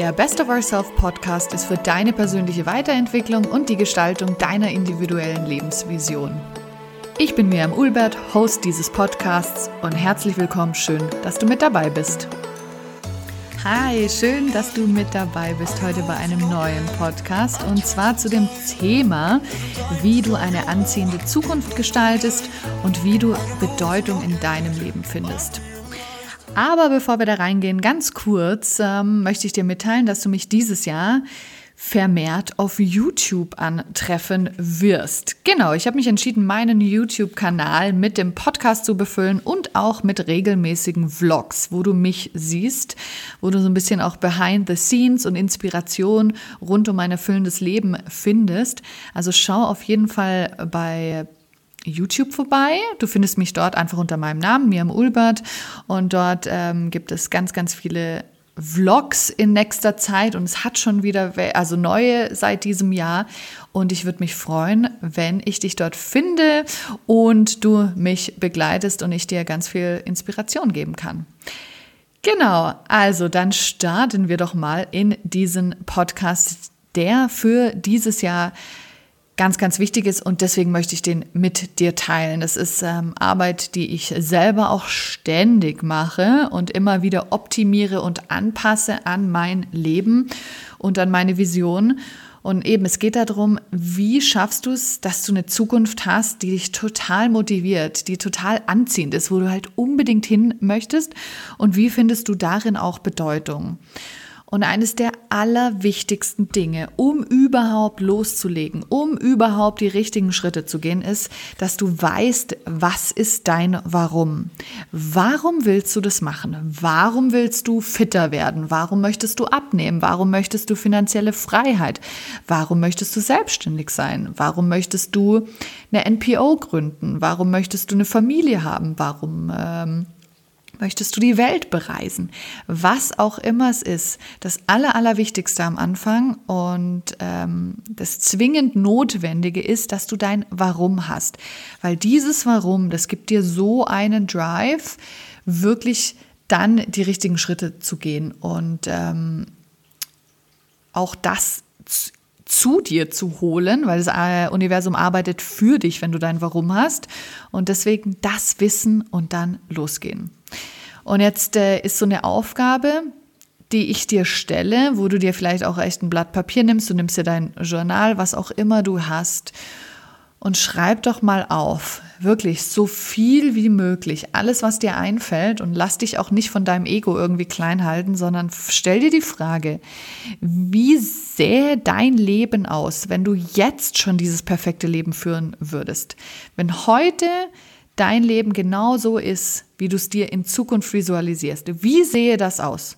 Der Best of Ourself Podcast ist für deine persönliche Weiterentwicklung und die Gestaltung deiner individuellen Lebensvision. Ich bin Miriam Ulbert, Host dieses Podcasts und herzlich willkommen, schön, dass du mit dabei bist. Hi, schön, dass du mit dabei bist heute bei einem neuen Podcast und zwar zu dem Thema, wie du eine anziehende Zukunft gestaltest und wie du Bedeutung in deinem Leben findest. Aber bevor wir da reingehen, ganz kurz ähm, möchte ich dir mitteilen, dass du mich dieses Jahr vermehrt auf YouTube antreffen wirst. Genau, ich habe mich entschieden, meinen YouTube-Kanal mit dem Podcast zu befüllen und auch mit regelmäßigen Vlogs, wo du mich siehst, wo du so ein bisschen auch behind the scenes und Inspiration rund um mein erfüllendes Leben findest. Also schau auf jeden Fall bei YouTube vorbei. Du findest mich dort einfach unter meinem Namen, Miriam Ulbert. Und dort ähm, gibt es ganz, ganz viele Vlogs in nächster Zeit und es hat schon wieder, also neue seit diesem Jahr. Und ich würde mich freuen, wenn ich dich dort finde und du mich begleitest und ich dir ganz viel Inspiration geben kann. Genau, also dann starten wir doch mal in diesen Podcast, der für dieses Jahr ganz, ganz wichtig ist und deswegen möchte ich den mit dir teilen. Das ist ähm, Arbeit, die ich selber auch ständig mache und immer wieder optimiere und anpasse an mein Leben und an meine Vision. Und eben, es geht darum, wie schaffst du es, dass du eine Zukunft hast, die dich total motiviert, die total anziehend ist, wo du halt unbedingt hin möchtest und wie findest du darin auch Bedeutung. Und eines der allerwichtigsten Dinge, um überhaupt loszulegen, um überhaupt die richtigen Schritte zu gehen, ist, dass du weißt, was ist dein Warum. Warum willst du das machen? Warum willst du fitter werden? Warum möchtest du abnehmen? Warum möchtest du finanzielle Freiheit? Warum möchtest du selbstständig sein? Warum möchtest du eine NPO gründen? Warum möchtest du eine Familie haben? Warum ähm, Möchtest du die Welt bereisen? Was auch immer es ist, das Aller, Allerwichtigste am Anfang und ähm, das zwingend Notwendige ist, dass du dein Warum hast. Weil dieses Warum, das gibt dir so einen Drive, wirklich dann die richtigen Schritte zu gehen und ähm, auch das zu dir zu holen, weil das äh, Universum arbeitet für dich, wenn du dein Warum hast. Und deswegen das Wissen und dann losgehen. Und jetzt äh, ist so eine Aufgabe, die ich dir stelle, wo du dir vielleicht auch echt ein Blatt Papier nimmst, du nimmst dir dein Journal, was auch immer du hast und schreib doch mal auf, wirklich so viel wie möglich, alles, was dir einfällt. Und lass dich auch nicht von deinem Ego irgendwie klein halten, sondern stell dir die Frage, wie sähe dein Leben aus, wenn du jetzt schon dieses perfekte Leben führen würdest? Wenn heute dein Leben genau so ist, wie du es dir in Zukunft visualisierst. Wie sehe das aus?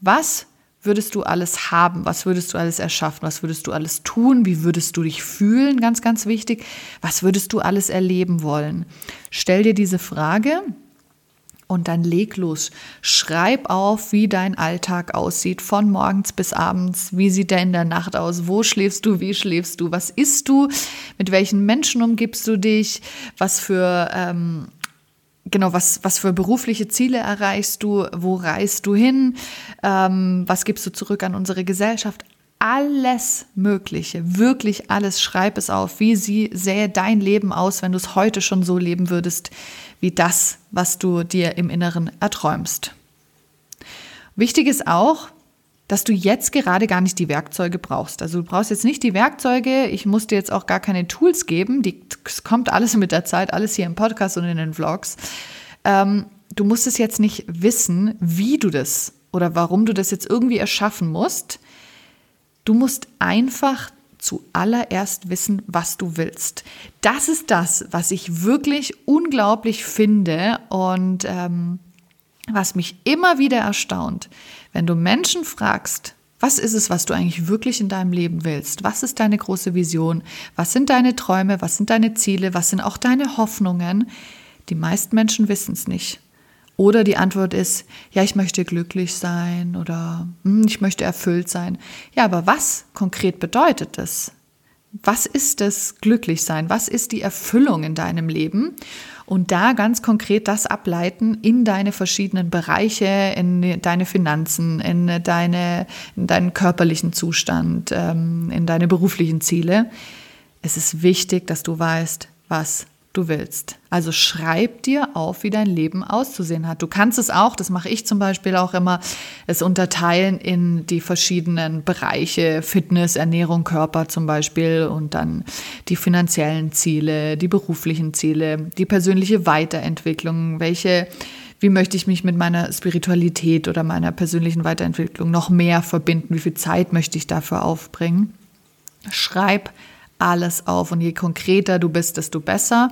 Was würdest du alles haben? Was würdest du alles erschaffen? Was würdest du alles tun? Wie würdest du dich fühlen? Ganz, ganz wichtig. Was würdest du alles erleben wollen? Stell dir diese Frage und dann leg los. Schreib auf, wie dein Alltag aussieht, von morgens bis abends. Wie sieht der in der Nacht aus? Wo schläfst du? Wie schläfst du? Was isst du? Mit welchen Menschen umgibst du dich? Was für, ähm, genau, was, was für berufliche Ziele erreichst du? Wo reist du hin? Ähm, was gibst du zurück an unsere Gesellschaft? Alles Mögliche, wirklich alles, schreib es auf. Wie sie sähe dein Leben aus, wenn du es heute schon so leben würdest, wie das, was du dir im Inneren erträumst. Wichtig ist auch, dass du jetzt gerade gar nicht die Werkzeuge brauchst. Also du brauchst jetzt nicht die Werkzeuge, ich muss dir jetzt auch gar keine Tools geben, die, das kommt alles mit der Zeit, alles hier im Podcast und in den Vlogs. Ähm, du musst es jetzt nicht wissen, wie du das oder warum du das jetzt irgendwie erschaffen musst. Du musst einfach zuallererst wissen, was du willst. Das ist das, was ich wirklich unglaublich finde und ähm, was mich immer wieder erstaunt. Wenn du Menschen fragst, was ist es, was du eigentlich wirklich in deinem Leben willst? Was ist deine große Vision? Was sind deine Träume? Was sind deine Ziele? Was sind auch deine Hoffnungen? Die meisten Menschen wissen es nicht. Oder die Antwort ist, ja, ich möchte glücklich sein oder hm, ich möchte erfüllt sein. Ja, aber was konkret bedeutet das? Was ist das glücklich sein? Was ist die Erfüllung in deinem Leben? und da ganz konkret das ableiten in deine verschiedenen Bereiche, in deine Finanzen, in, deine, in deinen körperlichen Zustand, ähm, in deine beruflichen Ziele. Es ist wichtig, dass du weißt, was du willst. Also schreib dir auf, wie dein Leben auszusehen hat. Du kannst es auch, das mache ich zum Beispiel auch immer, es unterteilen in die verschiedenen Bereiche, Fitness, Ernährung, Körper zum Beispiel und dann die finanziellen Ziele, die beruflichen Ziele, die persönliche Weiterentwicklung, welche wie möchte ich mich mit meiner Spiritualität oder meiner persönlichen Weiterentwicklung noch mehr verbinden? Wie viel Zeit möchte ich dafür aufbringen? Schreib alles auf und je konkreter du bist, desto besser.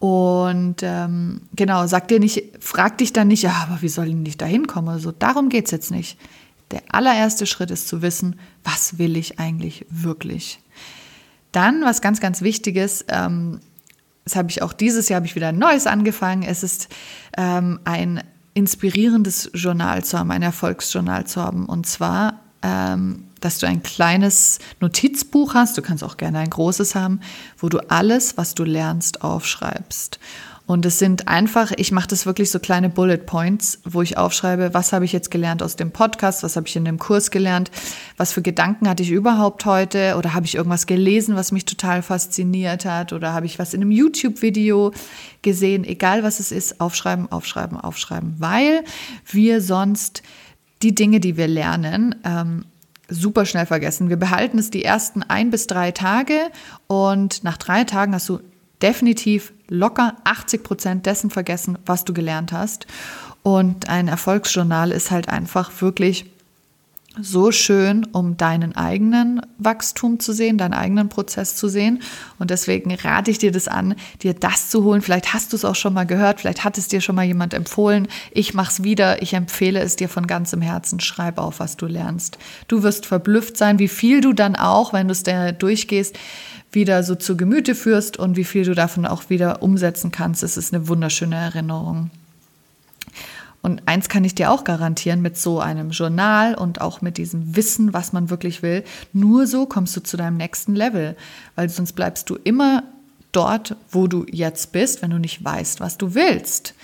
Und ähm, genau, sag dir nicht, frag dich dann nicht, ja, aber wie soll ich da hinkommen? Also darum geht es jetzt nicht. Der allererste Schritt ist zu wissen, was will ich eigentlich wirklich. Dann, was ganz, ganz wichtig ist, ähm, das habe ich auch dieses Jahr habe ich wieder ein neues angefangen. Es ist ähm, ein inspirierendes Journal zu haben, ein Erfolgsjournal zu haben. Und zwar ähm, dass du ein kleines Notizbuch hast, du kannst auch gerne ein großes haben, wo du alles, was du lernst, aufschreibst. Und es sind einfach, ich mache das wirklich so kleine Bullet Points, wo ich aufschreibe, was habe ich jetzt gelernt aus dem Podcast, was habe ich in dem Kurs gelernt, was für Gedanken hatte ich überhaupt heute oder habe ich irgendwas gelesen, was mich total fasziniert hat oder habe ich was in einem YouTube-Video gesehen, egal was es ist, aufschreiben, aufschreiben, aufschreiben, weil wir sonst die Dinge, die wir lernen, ähm, super schnell vergessen. Wir behalten es die ersten ein bis drei Tage und nach drei Tagen hast du definitiv locker 80 Prozent dessen vergessen, was du gelernt hast. Und ein Erfolgsjournal ist halt einfach wirklich so schön, um deinen eigenen Wachstum zu sehen, deinen eigenen Prozess zu sehen. Und deswegen rate ich dir das an, dir das zu holen. Vielleicht hast du es auch schon mal gehört, vielleicht hat es dir schon mal jemand empfohlen. Ich mache es wieder, ich empfehle es dir von ganzem Herzen. Schreib auf, was du lernst. Du wirst verblüfft sein, wie viel du dann auch, wenn du es da durchgehst, wieder so zu Gemüte führst und wie viel du davon auch wieder umsetzen kannst. Es ist eine wunderschöne Erinnerung. Und eins kann ich dir auch garantieren, mit so einem Journal und auch mit diesem Wissen, was man wirklich will, nur so kommst du zu deinem nächsten Level, weil sonst bleibst du immer dort, wo du jetzt bist, wenn du nicht weißt, was du willst.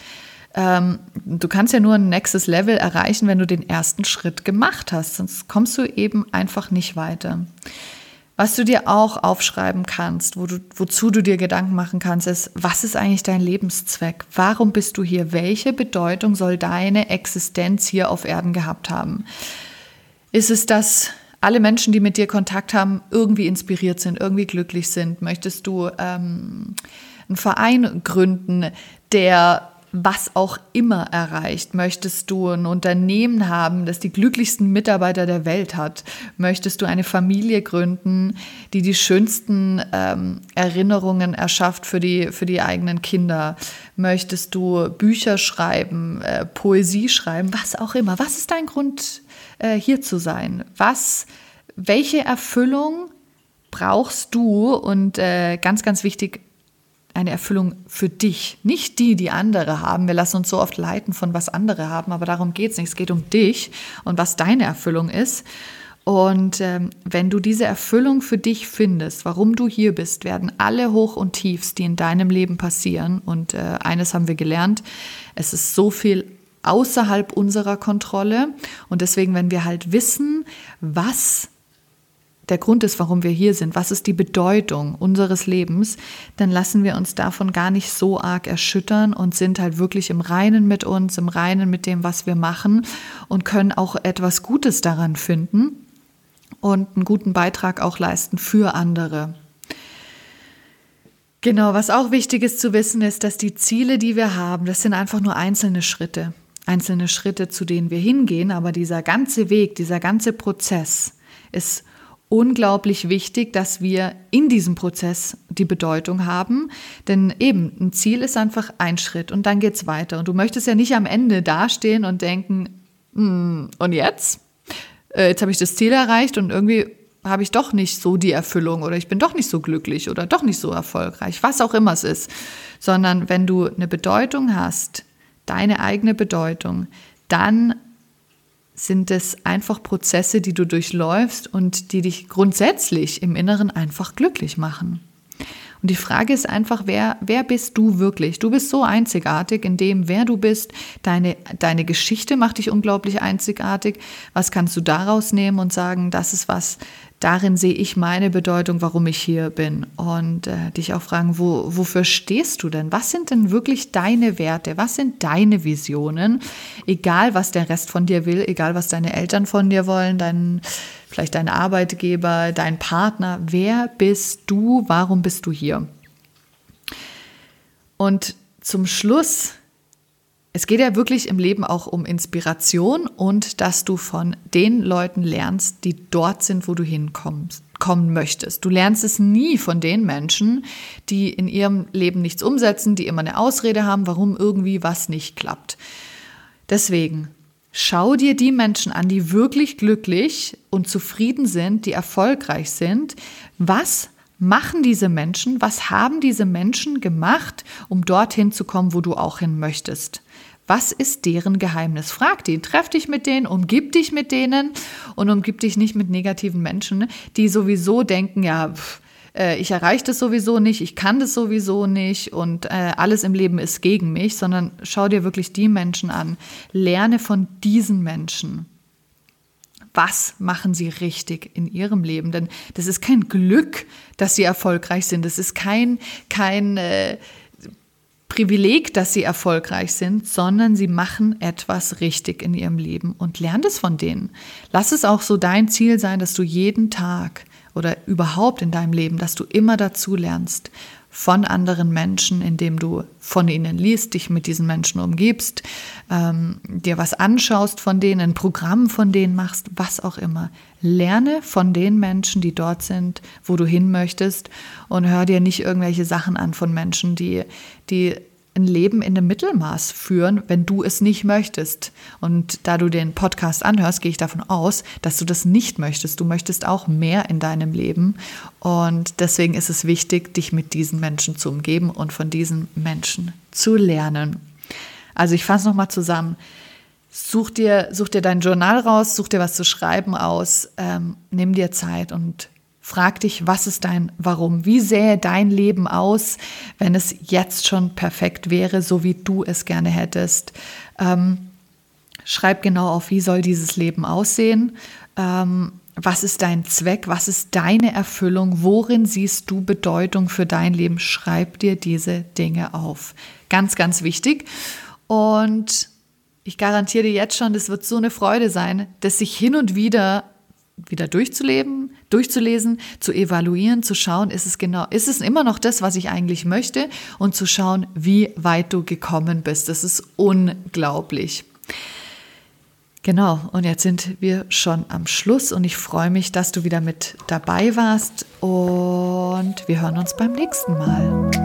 Ähm, du kannst ja nur ein nächstes Level erreichen, wenn du den ersten Schritt gemacht hast, sonst kommst du eben einfach nicht weiter. Was du dir auch aufschreiben kannst, wo du, wozu du dir Gedanken machen kannst, ist, was ist eigentlich dein Lebenszweck? Warum bist du hier? Welche Bedeutung soll deine Existenz hier auf Erden gehabt haben? Ist es, dass alle Menschen, die mit dir Kontakt haben, irgendwie inspiriert sind, irgendwie glücklich sind? Möchtest du ähm, einen Verein gründen, der was auch immer erreicht? Möchtest du ein Unternehmen haben, das die glücklichsten Mitarbeiter der Welt hat? Möchtest du eine Familie gründen, die die schönsten ähm, Erinnerungen erschafft für die, für die eigenen Kinder? Möchtest du Bücher schreiben, äh, Poesie schreiben, was auch immer? Was ist dein Grund, äh, hier zu sein? Was, welche Erfüllung brauchst du? Und äh, ganz, ganz wichtig, eine Erfüllung für dich, nicht die, die andere haben. Wir lassen uns so oft leiten von was andere haben, aber darum geht es nicht. Es geht um dich und was deine Erfüllung ist. Und ähm, wenn du diese Erfüllung für dich findest, warum du hier bist, werden alle Hoch und Tiefs, die in deinem Leben passieren. Und äh, eines haben wir gelernt, es ist so viel außerhalb unserer Kontrolle. Und deswegen, wenn wir halt wissen, was der Grund ist, warum wir hier sind, was ist die Bedeutung unseres Lebens, dann lassen wir uns davon gar nicht so arg erschüttern und sind halt wirklich im Reinen mit uns, im Reinen mit dem, was wir machen und können auch etwas Gutes daran finden und einen guten Beitrag auch leisten für andere. Genau, was auch wichtig ist zu wissen, ist, dass die Ziele, die wir haben, das sind einfach nur einzelne Schritte. Einzelne Schritte, zu denen wir hingehen, aber dieser ganze Weg, dieser ganze Prozess ist unglaublich wichtig, dass wir in diesem Prozess die Bedeutung haben. Denn eben, ein Ziel ist einfach ein Schritt und dann geht's weiter. Und du möchtest ja nicht am Ende dastehen und denken, hm, und jetzt? Äh, jetzt habe ich das Ziel erreicht und irgendwie habe ich doch nicht so die Erfüllung oder ich bin doch nicht so glücklich oder doch nicht so erfolgreich, was auch immer es ist. Sondern wenn du eine Bedeutung hast, deine eigene Bedeutung, dann sind es einfach Prozesse, die du durchläufst und die dich grundsätzlich im Inneren einfach glücklich machen. Und die Frage ist einfach, wer, wer bist du wirklich? Du bist so einzigartig in dem, wer du bist. Deine, deine Geschichte macht dich unglaublich einzigartig. Was kannst du daraus nehmen und sagen, das ist was, darin sehe ich meine Bedeutung, warum ich hier bin. Und äh, dich auch fragen, wo, wofür stehst du denn? Was sind denn wirklich deine Werte? Was sind deine Visionen? Egal, was der Rest von dir will, egal, was deine Eltern von dir wollen, dein, vielleicht dein Arbeitgeber, dein Partner. Wer bist du? Warum bist du hier? Und zum Schluss es geht ja wirklich im Leben auch um Inspiration und dass du von den Leuten lernst, die dort sind, wo du hinkommst kommen möchtest. Du lernst es nie von den Menschen, die in ihrem Leben nichts umsetzen, die immer eine Ausrede haben, warum irgendwie was nicht klappt. Deswegen schau dir die Menschen an, die wirklich glücklich und zufrieden sind, die erfolgreich sind. Was machen diese Menschen? Was haben diese Menschen gemacht, um dorthin zu kommen, wo du auch hin möchtest? Was ist deren Geheimnis? Frag die, treff dich mit denen, umgib dich mit denen und umgib dich nicht mit negativen Menschen, die sowieso denken, ja, pff, äh, ich erreiche das sowieso nicht, ich kann das sowieso nicht und äh, alles im Leben ist gegen mich, sondern schau dir wirklich die Menschen an. Lerne von diesen Menschen. Was machen sie richtig in ihrem Leben? Denn das ist kein Glück, dass sie erfolgreich sind. Das ist kein, kein äh, Privileg, dass sie erfolgreich sind, sondern sie machen etwas richtig in ihrem Leben und lernt es von denen. Lass es auch so dein Ziel sein, dass du jeden Tag oder überhaupt in deinem Leben, dass du immer dazu lernst von anderen Menschen, indem du von ihnen liest, dich mit diesen Menschen umgibst, ähm, dir was anschaust von denen, ein Programm von denen machst, was auch immer. Lerne von den Menschen, die dort sind, wo du hin möchtest und hör dir nicht irgendwelche Sachen an von Menschen, die, die ein Leben in dem Mittelmaß führen, wenn du es nicht möchtest. Und da du den Podcast anhörst, gehe ich davon aus, dass du das nicht möchtest. Du möchtest auch mehr in deinem Leben. Und deswegen ist es wichtig, dich mit diesen Menschen zu umgeben und von diesen Menschen zu lernen. Also ich fasse nochmal zusammen. Such dir, such dir dein Journal raus, such dir was zu schreiben aus, ähm, nimm dir Zeit und Frag dich, was ist dein Warum? Wie sähe dein Leben aus, wenn es jetzt schon perfekt wäre, so wie du es gerne hättest? Ähm, schreib genau auf, wie soll dieses Leben aussehen? Ähm, was ist dein Zweck? Was ist deine Erfüllung? Worin siehst du Bedeutung für dein Leben? Schreib dir diese Dinge auf. Ganz, ganz wichtig. Und ich garantiere dir jetzt schon, das wird so eine Freude sein, dass sich hin und wieder wieder durchzuleben, durchzulesen, zu evaluieren, zu schauen, ist es genau, ist es immer noch das, was ich eigentlich möchte und zu schauen, wie weit du gekommen bist. Das ist unglaublich. Genau, und jetzt sind wir schon am Schluss und ich freue mich, dass du wieder mit dabei warst und wir hören uns beim nächsten Mal.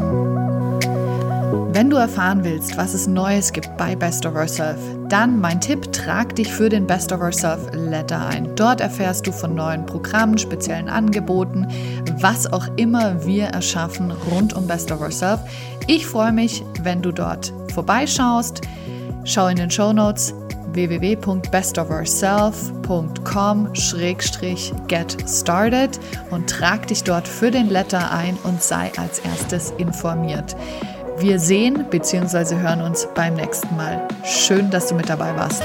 Wenn du erfahren willst, was es Neues gibt bei Best of Ourself, dann mein Tipp, trag dich für den Best of Ourself Letter ein. Dort erfährst du von neuen Programmen, speziellen Angeboten, was auch immer wir erschaffen rund um Best of Ourself. Ich freue mich, wenn du dort vorbeischaust. Schau in den Show Notes www.bestofourself.com-get started und trag dich dort für den Letter ein und sei als erstes informiert. Wir sehen bzw. hören uns beim nächsten Mal. Schön, dass du mit dabei warst.